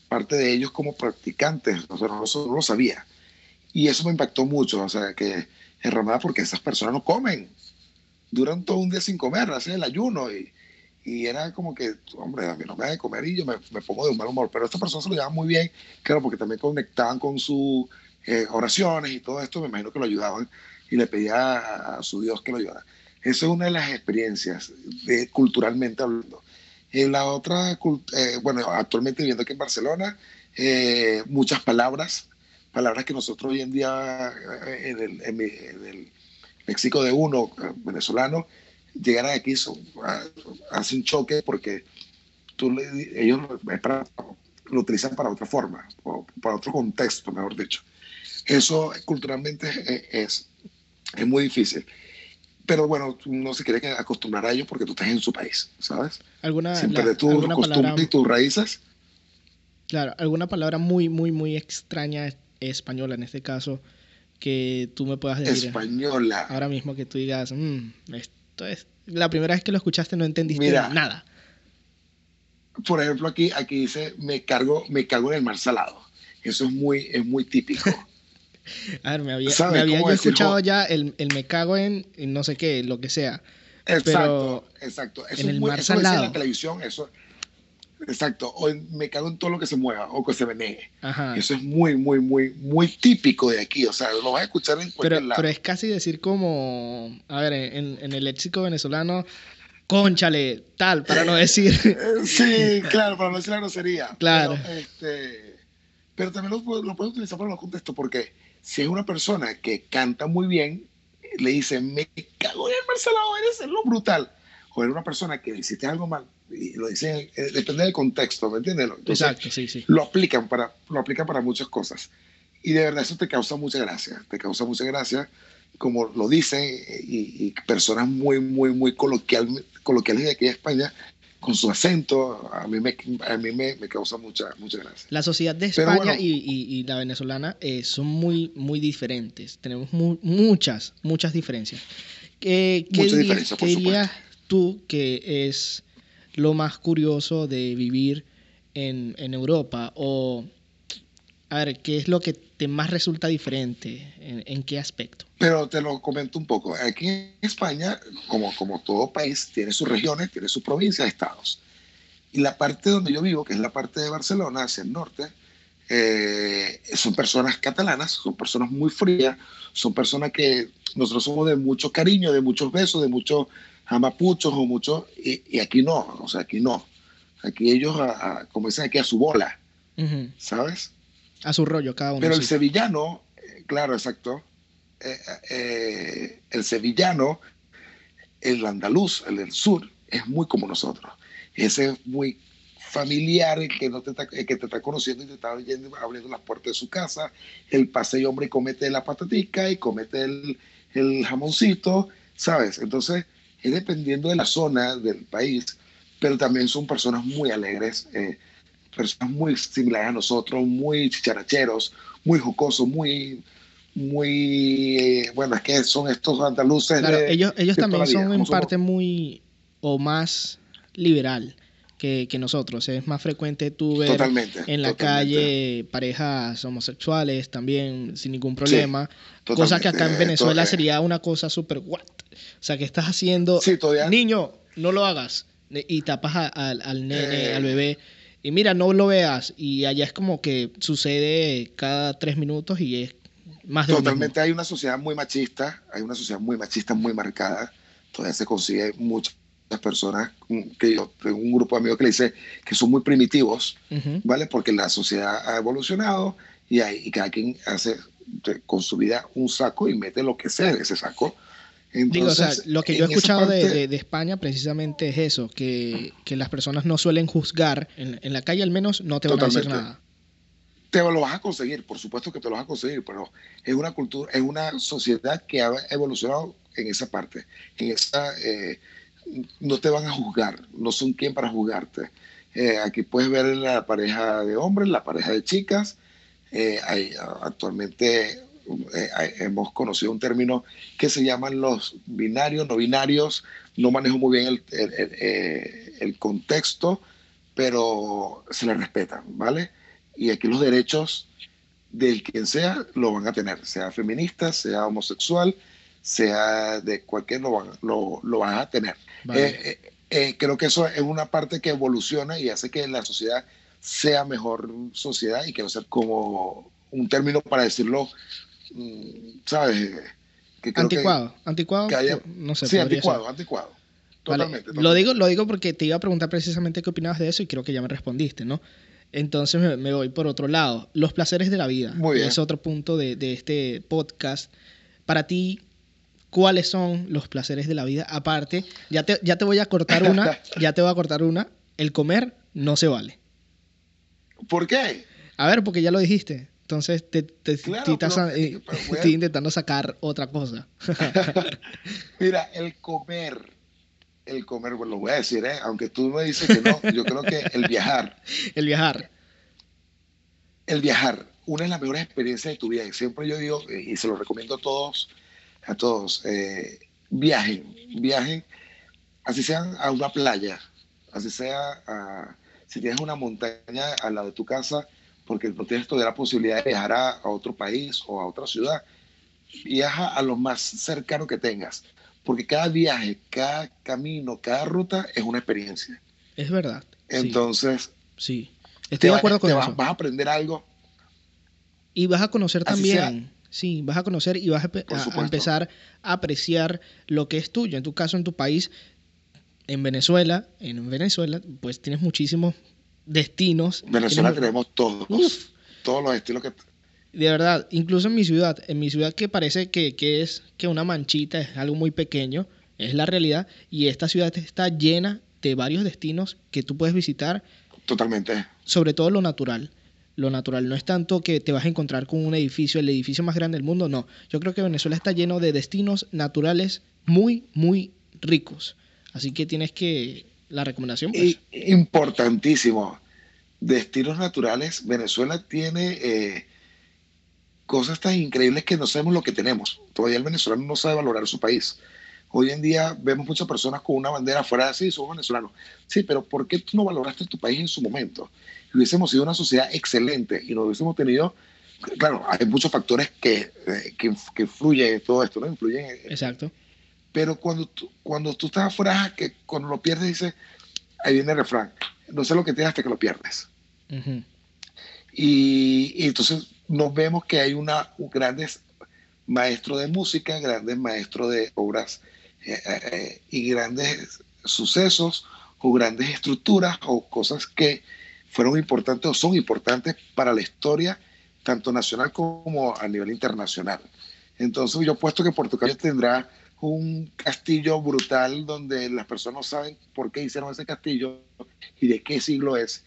parte de ellos como practicantes, o sea, no, no, lo sabía. Y eso me impactó mucho, o sea, que en Ramadán, porque esas personas no comen, duran todo un día sin comer, hacen el ayuno, y, y era como que, hombre, a mí no me da de comer y yo me, me pongo de un mal humor, pero estas personas se lo llevaban muy bien, claro, porque también conectaban con sus eh, oraciones y todo esto, me imagino que lo ayudaban, y le pedía a, a su Dios que lo ayudara. Esa es una de las experiencias de, culturalmente hablando. En la otra, eh, bueno, actualmente viviendo aquí en Barcelona, eh, muchas palabras, palabras que nosotros hoy en día eh, en el, en el México de uno, venezolano, llegar aquí son, hace un choque porque tú ellos lo utilizan para otra forma, o para otro contexto, mejor dicho. Eso culturalmente es, es muy difícil pero bueno, no se quiere acostumbrar a ello porque tú estás en su país, ¿sabes? ¿Alguna, Sin perder tus costumbres y tus raíces. Claro, alguna palabra muy, muy, muy extraña española en este caso que tú me puedas decir. Española. Ahora mismo que tú digas, mm, esto es. La primera vez que lo escuchaste no entendiste nada. Por ejemplo, aquí, aquí dice, me cargo, me cago en el mar salado. Eso es muy, es muy típico. A ver, me había, me había yo escuchado ya el, el, me cago en, no sé qué, lo que sea. Exacto, exacto. Eso en el mar salado. en la televisión, eso. Exacto. O me cago en todo lo que se mueva o que se venee. Eso es muy, muy, muy, muy típico de aquí. O sea, lo vas a escuchar en cualquier pero, lado. Pero es casi decir como, a ver, en, en el léxico venezolano, conchale, tal, para no decir. sí, claro, para no decir la grosería. Claro. Pero, este, pero también lo, lo puedes utilizar para los contextos porque si es una persona que canta muy bien, le dice, me cago en el Marcelado, eres lo brutal. O es una persona que hiciste algo mal, y lo dicen, eh, depende del contexto, ¿me entiendes? Exacto, sí, sí. Lo aplican, para, lo aplican para muchas cosas. Y de verdad eso te causa mucha gracia, te causa mucha gracia, como lo dicen, y, personas muy, muy, muy coloquial, coloquiales de aquí de España con su acento, a mí me, a mí me, me causa mucha, mucha gracia. La sociedad de España y, y, la venezolana eh, son muy, muy diferentes. Tenemos muchas, muchas diferencias. ¿Qué, qué, dirías, ¿qué dirías tú que es lo más curioso de vivir en, en Europa? O, a ver, ¿qué es lo que te más resulta diferente? ¿En, en qué aspecto? Pero te lo comento un poco. Aquí en España, como, como todo país, tiene sus regiones, tiene sus provincias, estados. Y la parte donde yo vivo, que es la parte de Barcelona, hacia el norte, eh, son personas catalanas, son personas muy frías, son personas que nosotros somos de mucho cariño, de muchos besos, de muchos amapuchos o muchos, y, aquí no, o sea, aquí no. Aquí ellos, a, como dicen aquí, a su bola, ¿sabes? A su rollo, cada uno. Pero el sevillano, eh, claro, exacto. Eh, eh, el sevillano, el andaluz, el del sur, es muy como nosotros. Ese es muy familiar, que, no te está, que te está conociendo y te está abriendo las puertas de su casa. El paseo hombre comete la patatica y comete el, el jamoncito, ¿sabes? Entonces, es dependiendo de la zona del país, pero también son personas muy alegres, eh, personas muy similares a nosotros, muy chicharacheros, muy jocosos, muy, muy, eh, bueno, es que son estos andaluces. Claro, ellos, ellos también son en parte muy o más liberal que, que, nosotros. Es más frecuente tú ver en la calle parejas homosexuales también sin ningún problema. cosa que acá en Venezuela sería una cosa súper what. O sea, que estás haciendo? Niño, no lo hagas. Y tapas al nene, eh. al bebé. Y mira, no lo veas. Y allá es como que sucede cada tres minutos y es más de Totalmente hay una sociedad muy machista, hay una sociedad muy machista, muy marcada. Todavía se consigue muchas personas, que yo tengo un grupo de amigos que le dice que son muy primitivos, ¿vale? Porque la sociedad ha evolucionado y, hay, y cada quien hace con su vida un saco y mete lo que sea en ese saco. Digo, o sea, lo que yo he escuchado de, de, España precisamente es eso, que, que las personas no suelen juzgar, en, en, la calle al menos no te van a decir nada. Te lo vas a conseguir, por supuesto que te lo vas a conseguir, pero es una cultura, es una sociedad que ha evolucionado en esa parte, en esa, eh, no te van a juzgar, no son quien para juzgarte. Eh, aquí puedes ver la pareja de hombres, la pareja de chicas, eh, hay, actualmente eh, hemos conocido un término que se llaman los binarios, no binarios. No manejo muy bien el, eh, el, contexto, pero se le respetan, ¿vale? Y aquí los derechos del quien sea lo van a tener, sea feminista, sea homosexual, sea de cualquier, lo van, lo, lo van a tener. Eh, creo que eso es una parte que evoluciona y hace que la sociedad sea mejor sociedad y que no sea como un término para decirlo Mm, ¿sabes? anticuado, anticuado, no sé. Sí, anticuado, anticuado. Totalmente, Lo, digo, lo digo porque te iba a preguntar precisamente qué opinabas de eso y creo que ya me respondiste, ¿no? Entonces me, voy por otro lado. Los placeres de la vida. Es otro punto de, de, este podcast. Para ti, ¿cuáles son los placeres de la vida? Aparte, ya te, ya te voy a cortar una, ya te voy a cortar una. El comer no se vale. ¿Por qué? A ver, porque ya lo dijiste. Entonces te, eh, estoy intentando sacar otra cosa. Mira, el comer, el comer, bueno, lo voy a decir, ¿eh? aunque tú me dices que no, yo creo que el viajar. El viajar. El viajar, una de las mejores experiencias de tu vida. Siempre yo digo, eh, y se lo recomiendo a todos, a todos, eh, viajen, viajen, así sean a una playa, así sea a, si tienes una montaña al lado de tu casa, porque no tienes todavía la posibilidad de viajar a, otro país o a otra ciudad. Viaja a lo más cercano que tengas, porque cada viaje, cada camino, cada ruta es una experiencia. Es verdad. Entonces, sí, estoy de acuerdo con eso. Vas, vas, a aprender algo. Y vas a conocer también. Sí, vas a conocer y vas a, a, empezar a apreciar lo que es tuyo. En tu caso, en tu país, en Venezuela, en Venezuela, pues tienes muchísimos destinos. Venezuela tenemos, todos, todos los estilos que... De verdad, incluso en mi ciudad, en mi ciudad que parece que, que es que una manchita es algo muy pequeño, es la realidad, y esta ciudad está llena de varios destinos que tú puedes visitar. Totalmente. Sobre todo lo natural. Lo natural no es tanto que te vas a encontrar con un edificio, el edificio más grande del mundo, no. Yo creo que Venezuela está lleno de destinos naturales muy, muy ricos. Así que tienes que la recomendación. Pues. Importantísimo. Destinos naturales. Venezuela tiene eh, cosas tan increíbles que no sabemos lo que tenemos. Todavía el venezolano no sabe valorar su país. Hoy en día vemos muchas personas con una bandera fuera de sí, somos venezolanos. Sí, pero ¿por qué tú no valoraste tu país en su momento? Si hubiésemos sido una sociedad excelente y no hubiésemos tenido, claro, hay muchos factores que, eh, que, que, influyen en todo esto, ¿no? Influyen Exacto. Pero cuando tú, cuando tú estás afuera, que cuando lo pierdes, dice, ahí viene el refrán, no sé lo que tienes hasta que lo pierdes. y, entonces nos vemos que hay una, un grandes maestros de música, grandes maestros de obras eh, eh, y grandes sucesos o grandes estructuras o cosas que fueron importantes o son importantes para la historia tanto nacional como a nivel internacional. Entonces yo puesto que Portugal tendrá un castillo brutal donde las personas saben por qué hicieron ese castillo y de qué siglo es.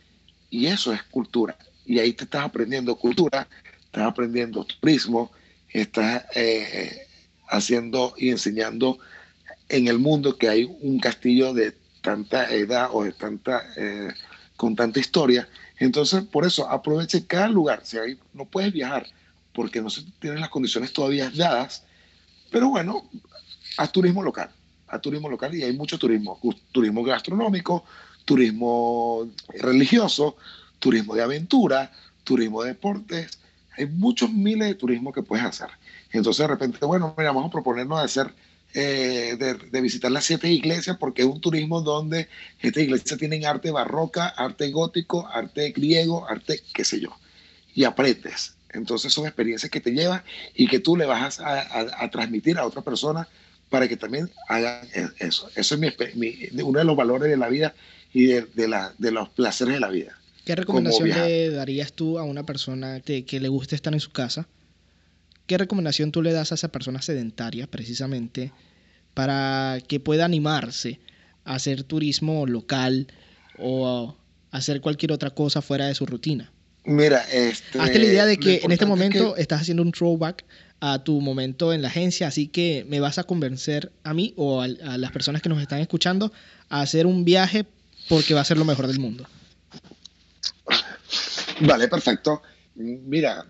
Y eso es cultura. Y ahí te estás aprendiendo cultura, estás aprendiendo turismo, estás eh, haciendo y enseñando en el mundo que hay un castillo de tanta edad o de tanta, eh, con tanta historia. Entonces, por eso, aproveche cada lugar. Si ahí no puedes viajar porque no se tienen las condiciones todavía dadas, pero bueno, a turismo local, a turismo local y hay mucho turismo, turismo gastronómico, turismo religioso, turismo de aventura, turismo de deportes, hay muchos miles de turismo que puedes hacer. Entonces de repente, bueno, mira, vamos a proponernos de hacer, eh, de, visitar las siete iglesias porque es un turismo donde estas iglesias tienen arte barroca, arte gótico, arte griego, arte qué sé yo, y aprendes. Entonces son experiencias que te llevan y que tú le vas a, a transmitir a otra persona para que también hagan e, eso. Eso es mi, uno de los valores de la vida y de, la, de los placeres de la vida. ¿Qué recomendación le darías tú a una persona que, que le guste estar en su casa? ¿Qué recomendación tú le das a esa persona sedentaria precisamente para que pueda animarse a hacer turismo local o a hacer cualquier otra cosa fuera de su rutina? Mira, este, hazte la idea de que en este momento estás haciendo un throwback a tu momento en la agencia, así que me vas a convencer a mí o a, las personas que nos están escuchando a hacer un viaje porque va a ser lo mejor del mundo. Vale, perfecto. Mira,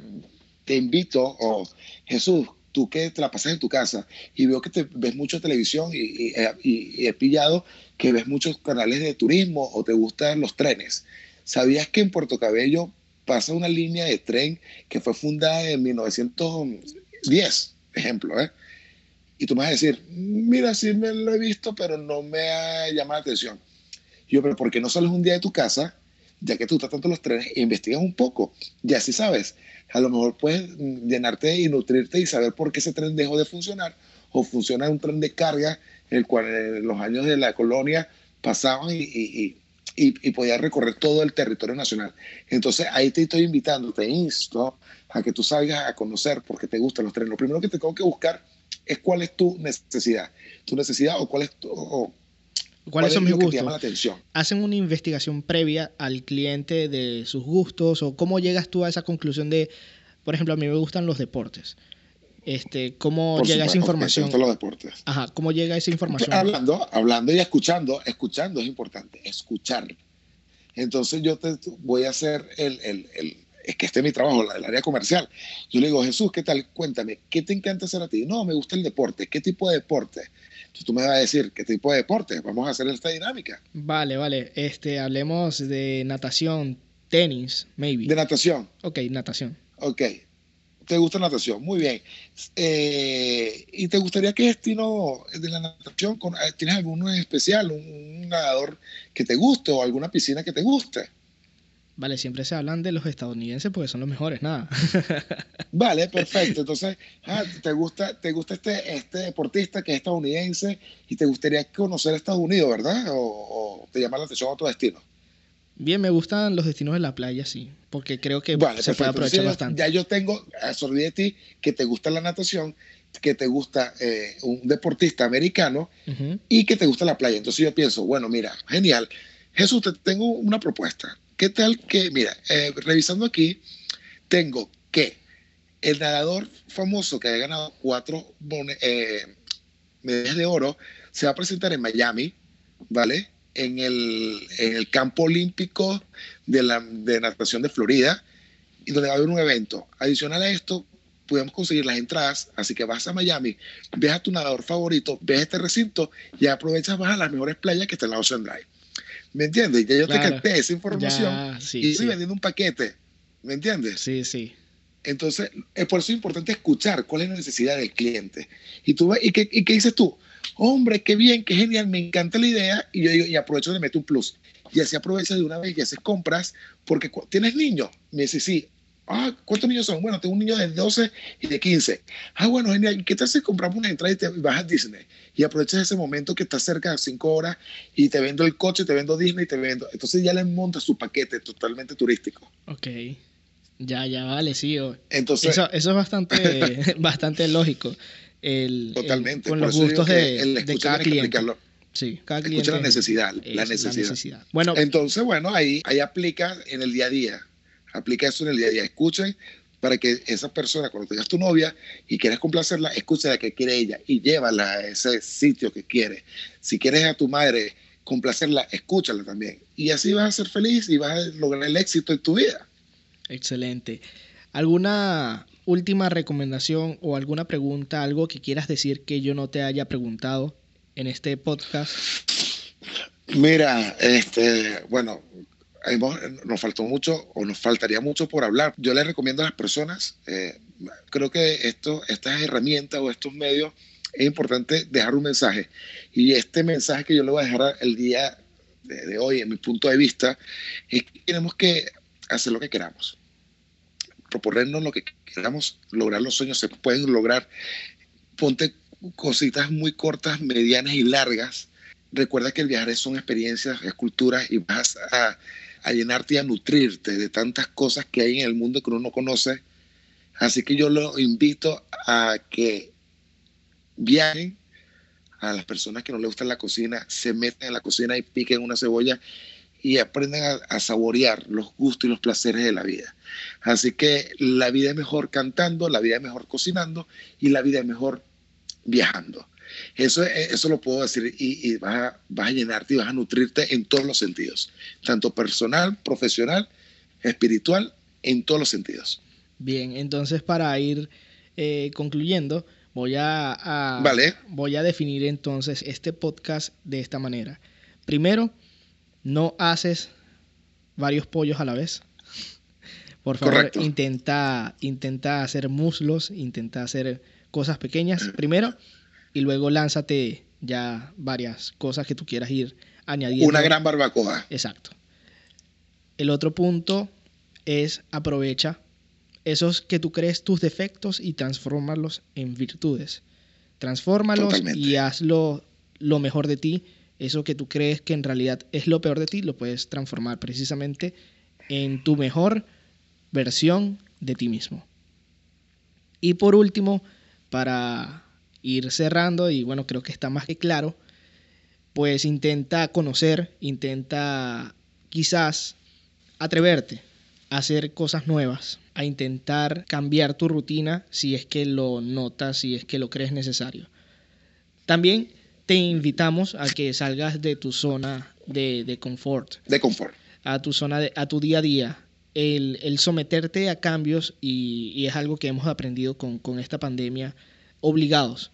te invito, o Jesús, tú que te la pasas en tu casa y veo que te ves mucho televisión y, y, he pillado que ves muchos canales de turismo o te gustan los trenes. ¿Sabías que en Puerto Cabello pasa una línea de tren que fue fundada en 1910, ejemplo, ¿eh? Y tú me vas a decir, mira, sí me lo he visto, pero no me ha llamado la atención. yo, pero ¿por qué no sales un día de tu casa, ya que tú estás tanto los trenes, e investigas un poco? Ya sí sabes, a lo mejor puedes llenarte y nutrirte y saber por qué ese tren dejó de funcionar, o funciona un tren de carga, el cual en los años de la colonia pasaban y y, y podía recorrer todo el territorio nacional. Entonces ahí te estoy invitando, te insto a que tú salgas a conocer porque te gustan los trenes. Lo primero que te tengo que buscar es cuál es tu necesidad, tu necesidad o cuál es tu... ¿Cuáles son mis gustos? llama la atención? Hacen una investigación previa al cliente de sus gustos o cómo llegas tú a esa conclusión de, por ejemplo, a mí me gustan los deportes. Este, ¿Cómo llega esa información? los deportes. Ajá, ¿cómo llega esa información? Hablando, hablando y escuchando, escuchando es importante, escuchar. Entonces yo te voy a hacer el, el, el es que este es mi trabajo, el área comercial. Yo le digo, Jesús, ¿qué tal? Cuéntame, ¿qué te encanta hacer a ti? No, me gusta el deporte. ¿Qué tipo de deporte? Entonces tú me vas a decir, ¿qué tipo de deporte? Vamos a hacer esta dinámica. Vale, vale. Este, hablemos de natación, tenis, maybe. De natación. Ok, natación. Ok. ¿Te gusta la natación? Muy bien. Eh, ¿Y te gustaría qué destino de la natación? Eh, ¿Tienes alguno especial? Un, nadador que te guste o alguna piscina que te guste? Vale, siempre se hablan de los estadounidenses porque son los mejores, nada. Vale, perfecto. Entonces, ah, ¿te gusta, te gusta este, este deportista que es estadounidense y te gustaría conocer Estados Unidos, verdad? ¿O, o te llama la atención otro destino? Bien, me gustan los destinos de la playa, sí, porque creo que se puede aprovechar bastante. Ya yo tengo, absorbí de ti que te gusta la natación, que te gusta eh, un deportista americano y que te gusta la playa. Entonces yo pienso, bueno, mira, genial. Jesús, te tengo una propuesta. ¿Qué tal que, mira, eh, revisando aquí, tengo que el nadador famoso que ha ganado cuatro eh, medallas de oro se va a presentar en Miami, ¿vale? en el, campo olímpico de, la, de natación de Florida, y donde va a haber un evento. Adicional a esto, podemos conseguir las entradas, así que vas a Miami, ves a tu nadador favorito, ves este recinto y aprovechas, vas a las mejores playas que está en la Ocean Drive. ¿Me entiendes? Ya yo te capté esa información y estoy vendiendo un paquete. ¿Me entiendes? Sí, sí. Entonces, es por eso es importante escuchar cuál es la necesidad del cliente. Y, tú, y, qué, y qué dices tú? hombre, qué bien, qué genial, me encanta la idea, y yo digo, y aprovecho de meter un plus. Y así aprovechas de una vez y haces compras, porque tienes niños. Me dice, sí. Ah, ¿cuántos niños son? Bueno, tengo un niño de 12 y de 15. Ah, bueno, genial. ¿Qué tal si compramos una entrada y te vas a Disney? Y aprovechas ese momento que estás cerca de 5 horas y te vendo el coche, te vendo Disney, te vendo. Entonces ya le montas su paquete totalmente turístico. Ok. Ya, ya, vale, sí. Entonces, eso, eso es bastante, bastante lógico. El, totalmente. con los gustos de, de cada cliente. Sí, cada cliente. Escucha la necesidad, la necesidad. Bueno, entonces, bueno, ahí, ahí aplica en el día a día. Aplica eso en el día a día. Escuchen para que esa persona, cuando tengas tu novia y quieres complacerla, escuche la que quiere ella y llévala a ese sitio que quiere. Si quieres a tu madre complacerla, escúchala también. Y así vas a ser feliz y vas a lograr el éxito en tu vida. Excelente. ¿Alguna última recomendación o alguna pregunta, algo que quieras decir que yo no te haya preguntado en este podcast? Mira, este, bueno, nos faltó mucho o nos faltaría mucho por hablar. Yo les recomiendo a las personas, eh, creo que esto, estas herramientas o estos medios es importante dejar un mensaje. Y este mensaje que yo le voy a dejar el día de, de hoy, en mi punto de vista, es que tenemos que hacer lo que queramos. Proponernos lo que queramos, lograr los sueños se pueden lograr. Ponte cositas muy cortas, medianas y largas. Recuerda que el viajar son experiencias, es cultura y vas a, a llenarte y a nutrirte de tantas cosas que hay en el mundo que uno no conoce. Así que yo lo invito a que viajen a las personas que no les gusta la cocina, se metan en la cocina y piquen una cebolla y aprendan a, saborear los gustos y los placeres de la vida. Así que la vida es mejor cantando, la vida es mejor cocinando y la vida es mejor viajando. Eso, eso lo puedo decir y, vas, a, vas a llenarte y vas a nutrirte en todos los sentidos, tanto personal, profesional, espiritual, en todos los sentidos. Bien, entonces para ir eh, concluyendo, voy a, vale. voy a definir entonces este podcast de esta manera. Primero, no haces varios pollos a la vez. Por favor, intenta, intenta hacer muslos, intenta hacer cosas pequeñas primero y luego lánzate ya varias cosas que tú quieras ir añadiendo. Una gran barbacoa. Exacto. El otro punto es aprovecha esos que tú crees tus defectos y transfórmalos en virtudes. Transfórmalos y hazlo lo mejor de ti eso que tú crees que en realidad es lo peor de ti, lo puedes transformar precisamente en tu mejor versión de ti mismo. Y por último, para ir cerrando, y bueno, creo que está más que claro, pues intenta conocer, intenta quizás atreverte a hacer cosas nuevas, a intentar cambiar tu rutina si es que lo notas, si es que lo crees necesario. También te invitamos a que salgas de tu zona de, de confort. De confort. A tu zona, de, a tu día a día. El, el someterte a cambios, y, y, es algo que hemos aprendido con, con esta pandemia, obligados.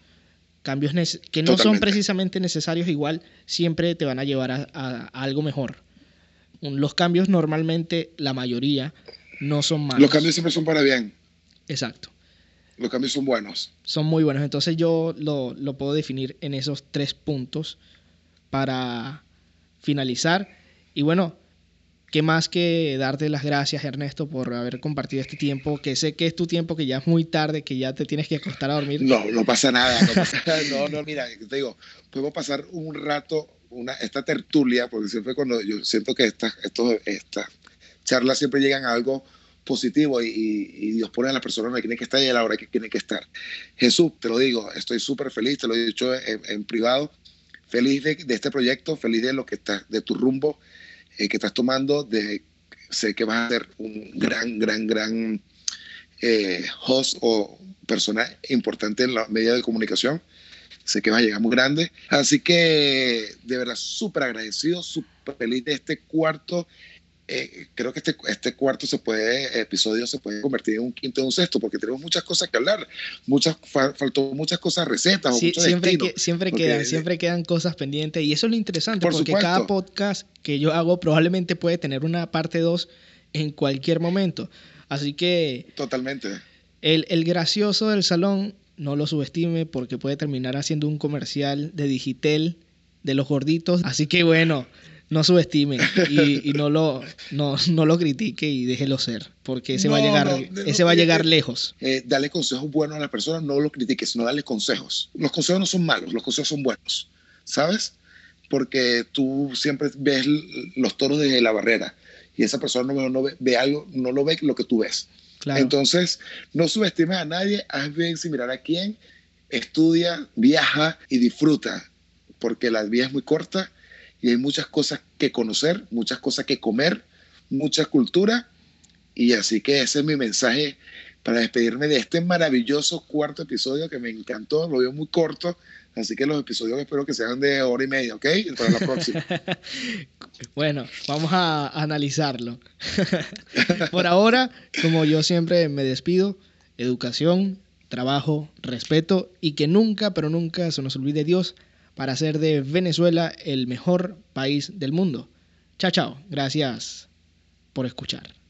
Cambios que no son precisamente necesarios, igual siempre te van a llevar a, a, algo mejor. Los cambios normalmente, la mayoría, no son malos. Los cambios siempre son para bien. Exacto. Los cambios son buenos. Son muy buenos. Entonces yo lo, lo puedo definir en esos tres puntos para finalizar. Y bueno, qué más que darte las gracias, Ernesto, por haber compartido este tiempo, que sé que es tu tiempo, que ya es muy tarde, que ya te tienes que acostar a dormir. No, no pasa nada. No, no, mira, te digo, podemos pasar un rato, una, esta tertulia, porque siempre cuando yo siento que estas, estos, estas charlas siempre llegan a algo positivo y, Dios pone a las personas donde tiene que estar y a la hora que tiene que estar. Jesús, te lo digo, estoy súper feliz, te lo he dicho en, privado, feliz de, este proyecto, feliz de lo que estás, de tu rumbo eh, que estás tomando, de sé que vas a ser un gran, gran, gran eh, host o persona importante en la media de comunicación. Sé que vas a llegar muy grande. Así que de verdad súper agradecido, súper feliz de este cuarto eh, creo que este, este cuarto se puede, episodio se puede convertir en un quinto o un sexto, porque tenemos muchas cosas que hablar, muchas, faltó muchas cosas, recetas siempre, siempre quedan, siempre quedan cosas pendientes, y eso es lo interesante, porque cada podcast que yo hago probablemente puede tener una parte 2 en cualquier momento. Así que... Totalmente. El, el gracioso del salón, no lo subestime, porque puede terminar haciendo un comercial de Digitel de los gorditos. Así que bueno, no subestime y, no, lo, no, no, lo critique y déjelo ser, porque ese va a llegar, ese va a llegar lejos. Eh, dale consejos buenos a las personas, no lo critiques, sino dale consejos. Los consejos no son malos, los consejos son buenos, ¿sabes? Porque tú siempre ves los toros desde la barrera y esa persona no, ve, algo, no lo ve lo que tú ves. Entonces, no subestimes a nadie, haz bien sin mirar a quién, estudia, viaja y disfruta, porque la vida es muy corta y hay muchas cosas que conocer, muchas cosas que comer, mucha cultura, y así que ese es mi mensaje para despedirme de este maravilloso cuarto episodio que me encantó, lo veo muy corto, así que los episodios espero que sean de hora y media, ¿ok? Para la próxima. bueno, vamos a analizarlo. Por ahora, como yo siempre me despido, educación, trabajo, respeto y que nunca, pero nunca se nos olvide Dios para hacer de Venezuela el mejor país del mundo. Chao, chao. Gracias por escuchar.